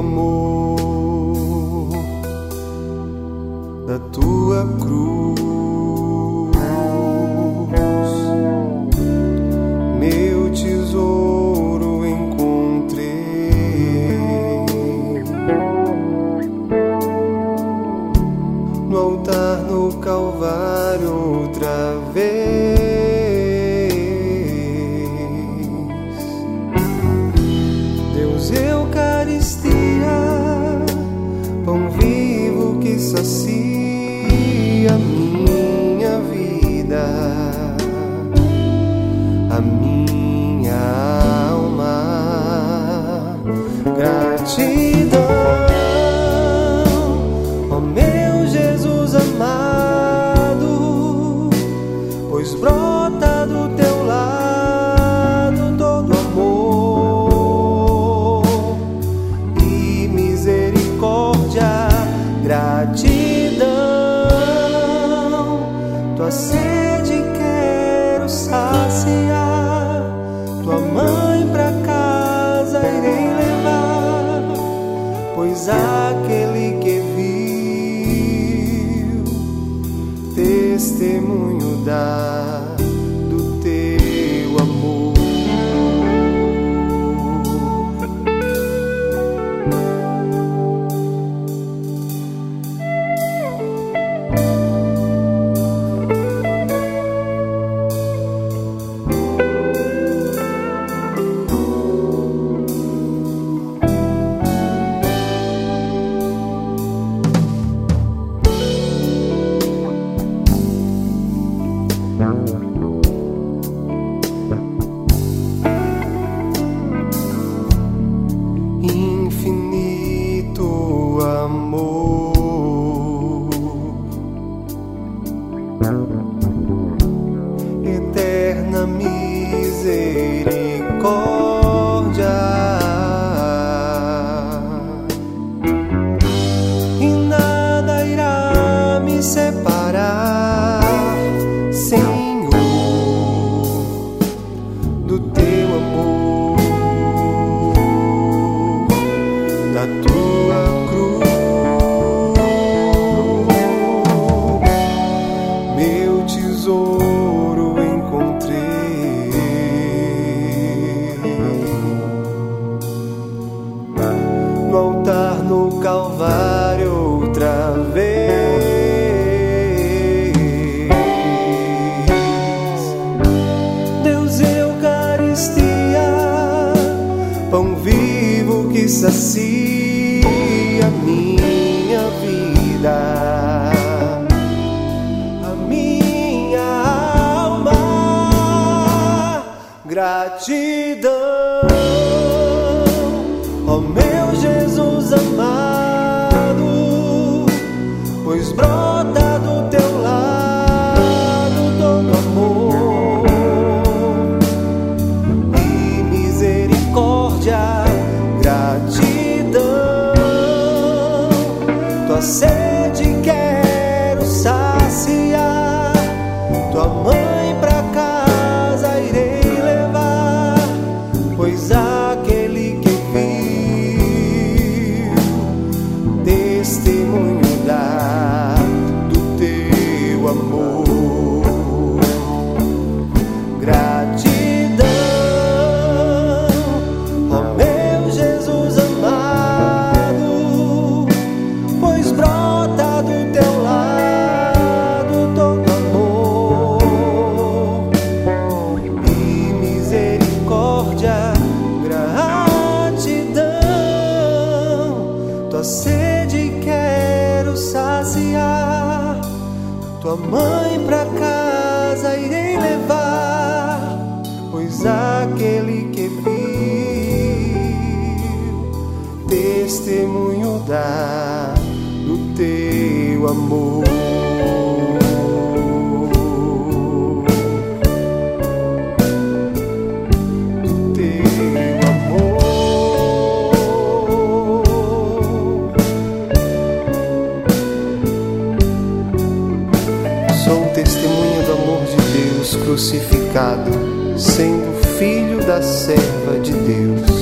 amor, da tua cruz, meu tesouro encontrei no altar no Calvário outra vez. vivo que sacia minha vida, a minha alma. Gratidão. testemunho dar. pão vivo que sacia minha vida. a minha alma Gratidão. tua sede quero saciar, tua mãe pra casa irei levar, pois aquele que viu testemunho dá do teu amor. Crucificado, sendo filho da serva de Deus.